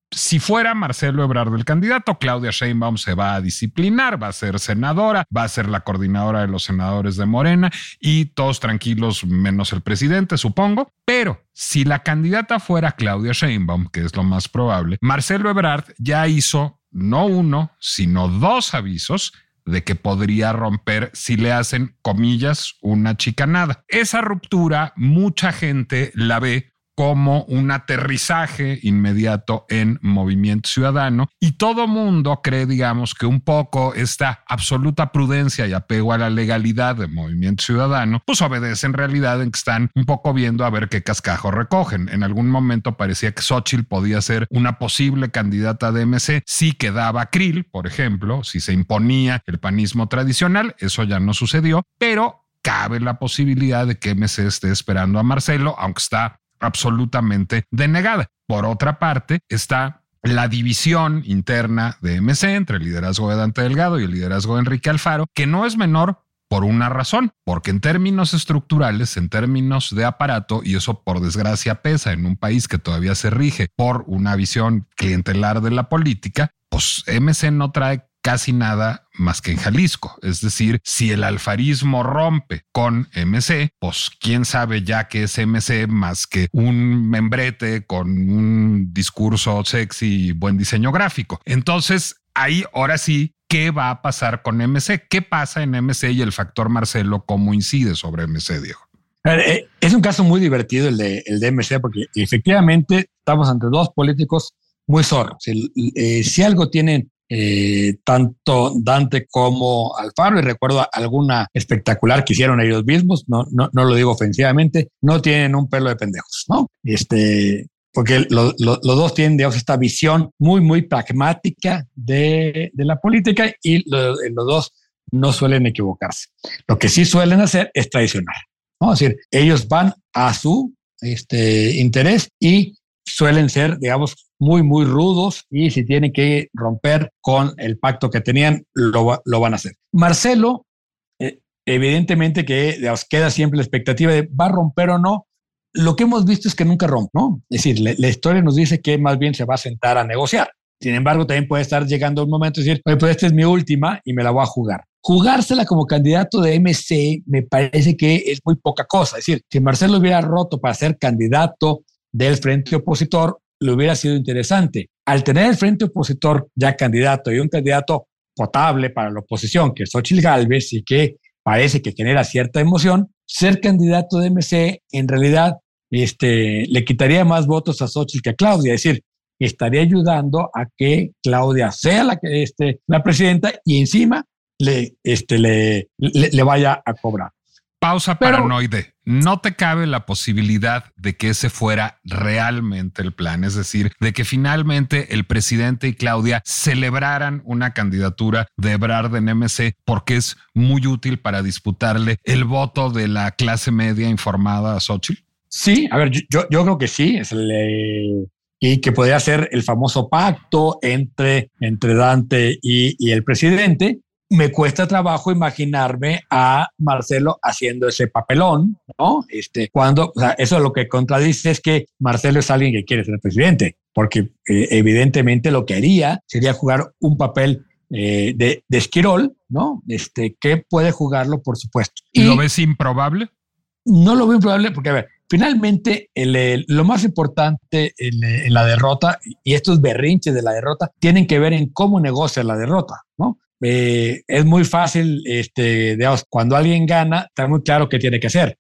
S3: si fuera Marcelo Ebrard el candidato, Claudia Sheinbaum se va a disciplinar, va a ser senadora, va a ser la coordinadora de los senadores de Morena y todos tranquilos menos el presidente, supongo. Pero si la candidata fuera Claudia Sheinbaum, que es lo más probable, Marcelo Ebrard ya hizo no uno, sino dos avisos de que podría romper si le hacen, comillas, una chicanada. Esa ruptura mucha gente la ve como un aterrizaje inmediato en movimiento ciudadano y todo mundo cree, digamos, que un poco esta absoluta prudencia y apego a la legalidad de movimiento ciudadano, pues obedece en realidad en que están un poco viendo a ver qué cascajo recogen. En algún momento parecía que Xochitl podía ser una posible candidata de MC si quedaba Krill, por ejemplo, si se imponía el panismo tradicional, eso ya no sucedió, pero cabe la posibilidad de que MC esté esperando a Marcelo, aunque está absolutamente denegada. Por otra parte, está la división interna de MC entre el liderazgo de Dante Delgado y el liderazgo de Enrique Alfaro, que no es menor por una razón, porque en términos estructurales, en términos de aparato, y eso por desgracia pesa en un país que todavía se rige por una visión clientelar de la política, pues MC no trae casi nada más que en Jalisco. Es decir, si el alfarismo rompe con MC, pues quién sabe ya que es MC más que un membrete con un discurso sexy y buen diseño gráfico. Entonces, ahí ahora sí qué va a pasar con MC, qué pasa en MC y el factor Marcelo, cómo incide sobre MC, Diego.
S4: Eh, es un caso muy divertido el de, el de MC, porque efectivamente estamos ante dos políticos muy zorros. Eh, si algo tienen eh, tanto Dante como Alfaro, y recuerdo alguna espectacular que hicieron ellos mismos, no, no, no lo digo ofensivamente, no tienen un pelo de pendejos, ¿no? Este, porque los dos tienen, digamos, esta visión muy, muy pragmática de, de la política y los dos no suelen equivocarse. Lo que sí suelen hacer es traicionar, ¿no? Es decir, ellos van a su este, interés y suelen ser, digamos, muy, muy rudos y si tienen que romper con el pacto que tenían, lo, lo van a hacer. Marcelo, eh, evidentemente que digamos, queda siempre la expectativa de va a romper o no, lo que hemos visto es que nunca rompe, ¿no? Es decir, la, historia nos dice que más bien se va a sentar a negociar. Sin embargo, también puede estar llegando un momento y decir, oye, pues esta es mi última y me la voy a jugar. Jugársela como candidato de MC me parece que es muy poca cosa. Es decir, si Marcelo hubiera roto para ser candidato del frente opositor, le hubiera sido interesante. Al tener el frente opositor ya candidato y un candidato potable para la oposición, que es Xochitl Galvez, y que parece que genera cierta emoción, ser candidato de MC en realidad este, le quitaría más votos a Xochitl que a Claudia. Es decir, estaría ayudando a que Claudia sea la, este, la presidenta y encima le, este, le, le vaya a cobrar.
S3: Pausa paranoide. No te cabe la posibilidad de que ese fuera realmente el plan, es decir, de que finalmente el presidente y Claudia celebraran una candidatura de Ebrard en MC porque es muy útil para disputarle el voto de la clase media informada a Xochitl.
S4: Sí, a ver, yo, yo creo que sí, es el, eh, y que podría ser el famoso pacto entre, entre Dante y, y el presidente me cuesta trabajo imaginarme a Marcelo haciendo ese papelón, ¿no? Este, cuando, o sea, eso lo que contradice es que Marcelo es alguien que quiere ser presidente, porque eh, evidentemente lo que haría sería jugar un papel eh, de, de, Esquirol, ¿no? Este, que puede jugarlo, por supuesto.
S3: ¿Y lo ves improbable?
S4: No lo veo improbable porque, a ver, finalmente el, lo más importante en, en, la derrota, y estos berrinches de la derrota, tienen que ver en cómo negocia la derrota, ¿no? Eh, es muy fácil, este, cuando alguien gana, está muy claro qué tiene que hacer.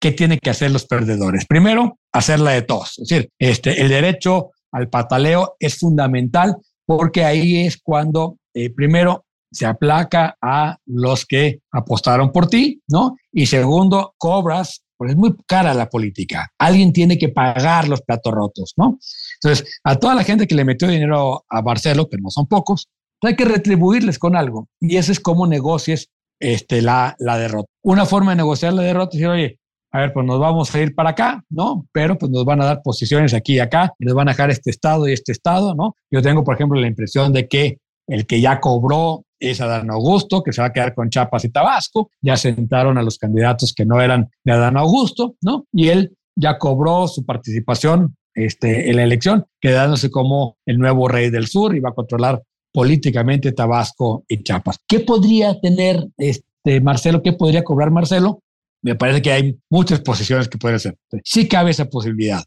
S4: ¿Qué tienen que hacer los perdedores? Primero, hacerla de todos. Es decir, este, el derecho al pataleo es fundamental porque ahí es cuando, eh, primero, se aplaca a los que apostaron por ti, ¿no? Y segundo, cobras, porque es muy cara la política. Alguien tiene que pagar los platos rotos, ¿no? Entonces, a toda la gente que le metió dinero a Barcelo, que no son pocos, hay que retribuirles con algo. Y eso es cómo negocies este, la, la derrota. Una forma de negociar la derrota es decir, oye, a ver, pues nos vamos a ir para acá, ¿no? Pero pues nos van a dar posiciones aquí y acá, nos van a dejar este estado y este estado, ¿no? Yo tengo, por ejemplo, la impresión de que el que ya cobró es Adán Augusto, que se va a quedar con Chiapas y Tabasco, ya sentaron a los candidatos que no eran de Adán Augusto, ¿no? Y él ya cobró su participación este, en la elección, quedándose como el nuevo rey del sur y va a controlar políticamente Tabasco y Chiapas. ¿Qué podría tener este Marcelo? ¿Qué podría cobrar Marcelo? Me parece que hay muchas posiciones que pueden hacer. Sí cabe esa posibilidad.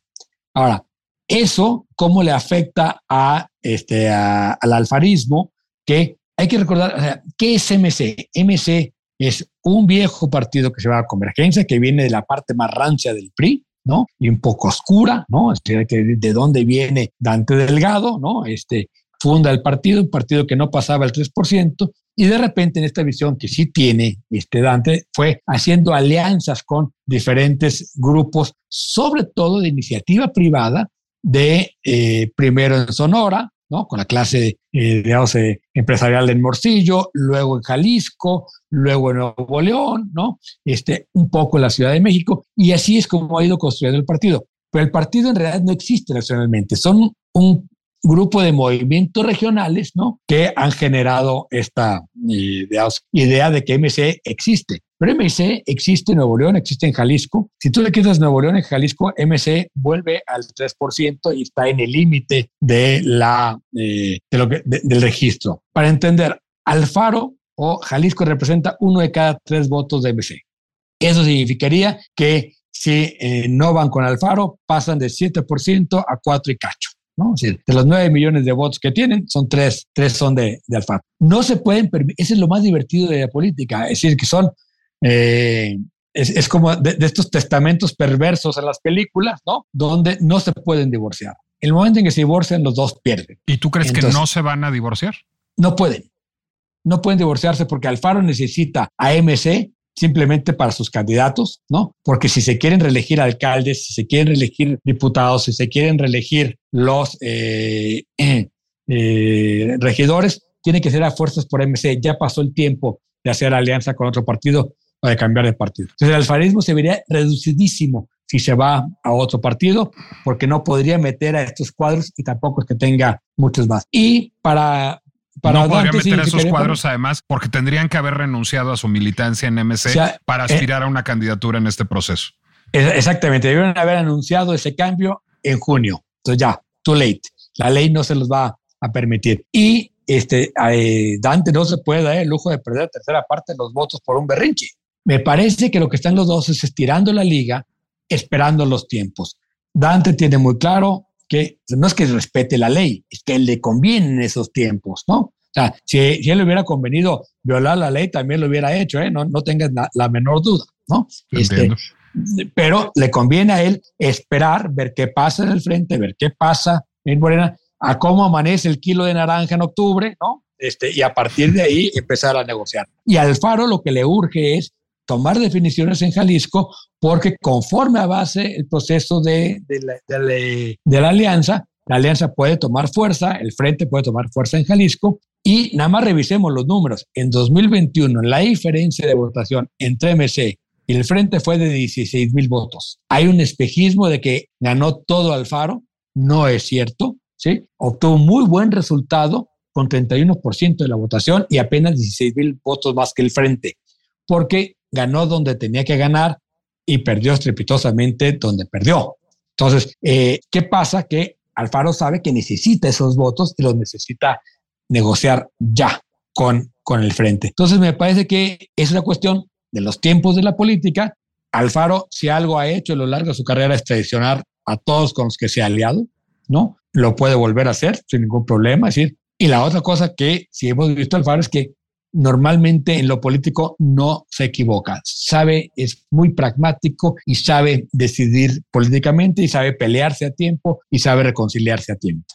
S4: Ahora, eso, ¿cómo le afecta a este, al alfarismo? Que hay que recordar, o sea, ¿qué es MC? MC es un viejo partido que se llama Convergencia, que viene de la parte más rancia del PRI, ¿no? Y un poco oscura, ¿no? de dónde viene Dante Delgado, ¿no? Este, funda el partido, un partido que no pasaba el 3%, y de repente en esta visión que sí tiene este Dante, fue haciendo alianzas con diferentes grupos, sobre todo de iniciativa privada, de eh, primero en Sonora, ¿no? con la clase eh, de empresarial en Morcillo, luego en Jalisco, luego en Nuevo León, ¿no? este, un poco en la Ciudad de México, y así es como ha ido construyendo el partido. Pero el partido en realidad no existe nacionalmente, son un grupo de movimientos regionales, ¿no? Que han generado esta idea, de que MC existe. Pero MC existe en Nuevo León, existe en Jalisco. Si tú le quitas Nuevo León en Jalisco, MC vuelve al 3% y está en el límite de la, eh, del registro. Para entender, Alfaro o Jalisco representa uno de cada tres votos de MC. Eso significaría que si eh, no van con Alfaro, pasan de 7% a 4 y cacho. ¿No? de los 9 millones de votos que tienen, son 3, 3 son de, de Alfaro. No se pueden permitir, ese es lo más divertido de la política, es decir, que son, eh, es, es, como de, de, estos testamentos perversos en las películas, ¿no? Donde no se pueden divorciar. El momento en que se divorcian, los dos pierden.
S3: ¿Y tú crees Entonces, que no se van a divorciar?
S4: No pueden. No pueden divorciarse porque Alfaro necesita a MC simplemente para sus candidatos, ¿no? Porque si se quieren reelegir alcaldes, si se quieren reelegir diputados, si se quieren reelegir los eh, eh, regidores, tiene que ser a fuerzas por MC. Ya pasó el tiempo de hacer alianza con otro partido o de cambiar de partido. Entonces el alfarismo se vería reducidísimo si se va a otro partido, porque no podría meter a estos cuadros y tampoco es que tenga muchos más. Y para,
S3: para no podría meter esos cuadros además porque tendrían que haber renunciado a su militancia en MC o sea, para eh, aspirar eh, a una candidatura en este proceso.
S4: Exactamente, debieron haber anunciado ese cambio en junio. Entonces ya, too late. La ley no se los va a permitir. Y este, eh, Dante no se puede dar el lujo de perder la tercera parte de los votos por un berrinche. Me parece que lo que están los dos es estirando la liga, esperando los tiempos. Dante tiene muy claro que no es que respete la ley, es que le convienen esos tiempos, ¿no? O sea, si, él le hubiera convenido violar la ley, también lo hubiera hecho, ¿eh? No, no tengas la, menor duda, ¿no? Este, pero le conviene a él esperar, ver qué pasa en el frente, ver qué pasa en Morena, a cómo amanece el kilo de naranja en octubre, ¿no? Este, y a partir de ahí empezar a negociar. Y al Faro lo que le urge es tomar definiciones en Jalisco, porque conforme avance el proceso de, de, la, de, la, alianza, la alianza puede tomar fuerza, el frente puede tomar fuerza en Jalisco, y nada más revisemos los números. En 2021, la diferencia de votación entre MC y el frente fue de 16 mil votos. Hay un espejismo de que ganó todo Alfaro, no es cierto. ¿sí? Obtuvo muy buen resultado con 31% de la votación y apenas 16 mil votos más que el frente, porque ganó donde tenía que ganar y perdió estrepitosamente donde perdió. Entonces, eh, ¿qué pasa? Que Alfaro sabe que necesita esos votos y los necesita negociar ya con, con el frente. Entonces, me parece que es una cuestión de los tiempos de la política. Alfaro, si algo ha hecho a lo largo de su carrera es traicionar a todos con los que se ha aliado, ¿no? Lo puede volver a hacer sin ningún problema. Es decir, y la otra cosa que si hemos visto Alfaro es que normalmente en lo político no se equivoca. Sabe, es muy pragmático y sabe decidir políticamente y sabe pelearse a tiempo y sabe reconciliarse a tiempo.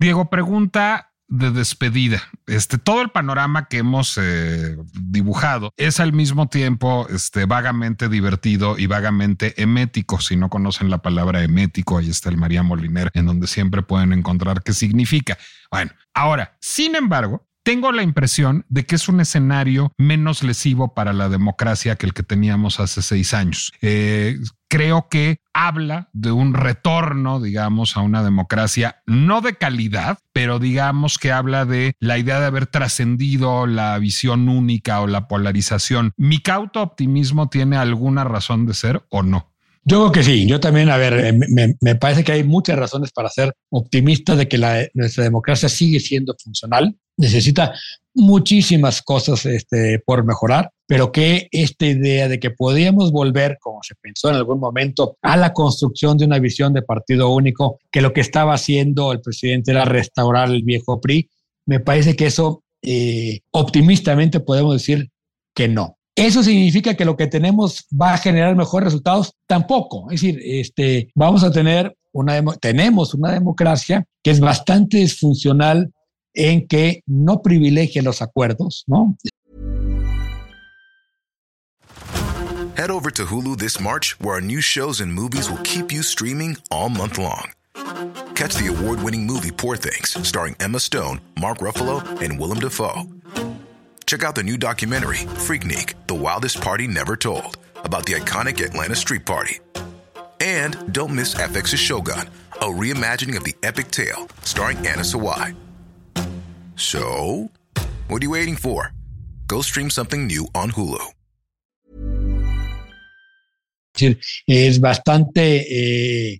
S3: Diego, pregunta de despedida. Este, todo el panorama que hemos eh, dibujado es al mismo tiempo este, vagamente divertido y vagamente emético. Si no conocen la palabra emético, ahí está el María Moliner, en donde siempre pueden encontrar qué significa. Bueno, ahora, sin embargo, tengo la impresión de que es un escenario menos lesivo para la democracia que el que teníamos hace seis años. Eh, creo que habla de un retorno, digamos, a una democracia no de calidad, pero digamos que habla de la idea de haber trascendido la visión única o la polarización. ¿Mi cauto optimismo tiene alguna razón de ser o no?
S4: Yo creo que sí, yo también, a ver, eh, me, parece que hay muchas razones para ser optimista de que nuestra democracia sigue siendo funcional, necesita muchísimas cosas este, por mejorar, pero que esta idea de que podíamos volver, como se pensó en algún momento, a la construcción de una visión de partido único, que lo que estaba haciendo el presidente era restaurar el viejo PRI, me parece que eso eh, optimistamente podemos decir que no. ¿Eso significa que lo que tenemos va a generar mejores resultados? Tampoco. Es decir, este, vamos a tener una, tenemos una democracia que es bastante disfuncional en que no privilegie los acuerdos.
S5: Head over to Hulu this March, where our new shows and movies will keep you streaming all month long. Catch the award-winning movie Poor Things, starring Emma Stone, Mark Ruffalo, and Willem Dafoe. Check out the new documentary, Freaknik, The Wildest Party Never Told, about the iconic Atlanta Street Party. And don't miss FX's Shogun, a reimagining of the epic tale, starring Anna Sawai. So, what are you waiting for? Go stream something new on Hulu.
S4: Es bastante eh,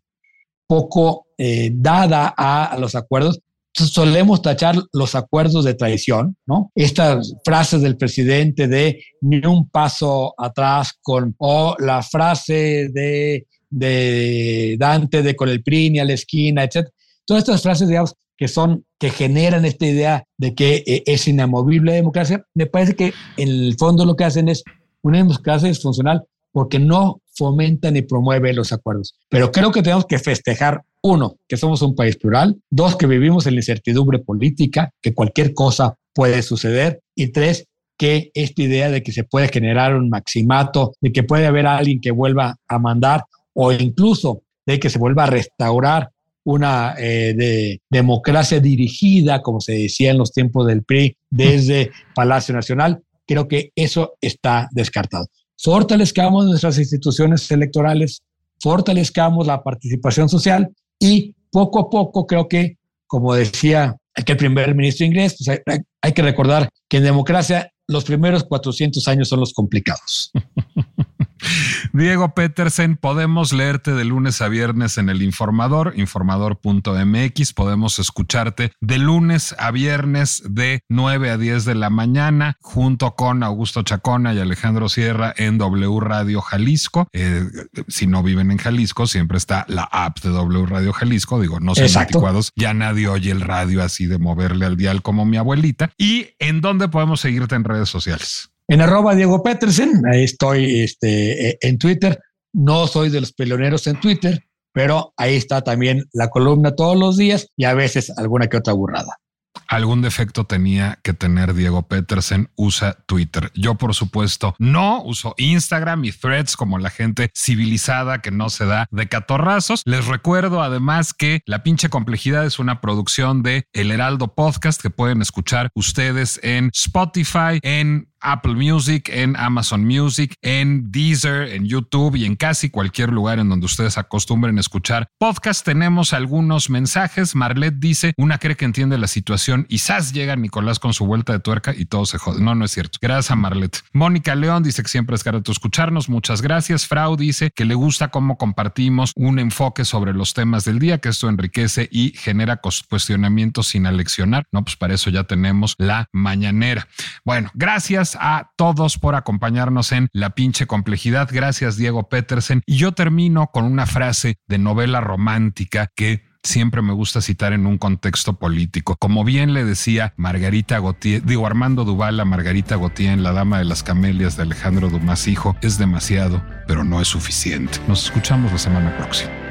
S4: poco eh, dada a, los acuerdos. Solemos tachar los acuerdos de traición, ¿no? Estas frases del presidente de ni un paso atrás con, o la frase de, de Dante de con el PRI a la esquina, etc. Todas estas frases, digamos, que son, que generan esta idea de que eh, es inamovible la democracia, me parece que en el fondo lo que hacen es una democracia disfuncional porque no fomenta ni promueve los acuerdos. Pero creo que tenemos que festejar, uno, que somos un país plural, dos, que vivimos en la incertidumbre política, que cualquier cosa puede suceder, y tres, que esta idea de que se puede generar un maximato, de que puede haber alguien que vuelva a mandar, o incluso de que se vuelva a restaurar una eh, de democracia dirigida, como se decía en los tiempos del PRI, desde Palacio Nacional, creo que eso está descartado. Fortalezcamos nuestras instituciones electorales, fortalezcamos la participación social y poco a poco creo que, como decía aquel primer ministro inglés, pues hay, hay que recordar que en democracia los primeros 400 años son los complicados.
S3: Diego Petersen, podemos leerte de lunes a viernes en el Informador, informador.mx. Podemos escucharte de lunes a viernes de 9 a 10 de la mañana, junto con Augusto Chacona y Alejandro Sierra en W Radio Jalisco. Eh, si no viven en Jalisco, siempre está la app de W Radio Jalisco. Digo, no son anticuados, ya nadie oye el radio así de moverle al dial como mi abuelita. ¿Y en dónde podemos seguirte en redes sociales?
S4: En arroba Diego Petersen, ahí estoy este, e, en Twitter. No soy de los peleoneros en Twitter, pero ahí está también la columna todos los días y a veces alguna que otra burrada
S3: algún defecto tenía que tener Diego Petersen, usa Twitter. Yo, por supuesto, no uso Instagram y threads como la gente civilizada que no se da de catorrazos. Les recuerdo además que La pinche complejidad es una producción de El Heraldo Podcast que pueden escuchar ustedes en Spotify, en Apple Music, en Amazon Music, en Deezer, en YouTube y en casi cualquier lugar en donde ustedes acostumbren escuchar podcast. Tenemos algunos mensajes. Marlet dice, una cree que entiende la situación y ¡zas! llega Nicolás con su vuelta de tuerca y todo se jode. No, no es cierto. Gracias a Marlet. Mónica León dice que siempre es grato escucharnos. Muchas gracias. Frau dice que le gusta cómo compartimos un enfoque sobre los temas del día, que esto enriquece y genera cuestionamientos sin aleccionar. No, pues para eso ya tenemos la mañanera. Bueno, a todos por acompañarnos en La pinche complejidad. Gracias, Diego Petersen. Y yo termino con una frase de novela romántica que siempre me gusta citar en un contexto político. Como bien le decía Margarita Gautier, digo Armando Duval a Margarita Gautier en La Dama de las Camelias de Alejandro Dumas Hijo, es demasiado, pero no es suficiente. Nos escuchamos la semana próxima.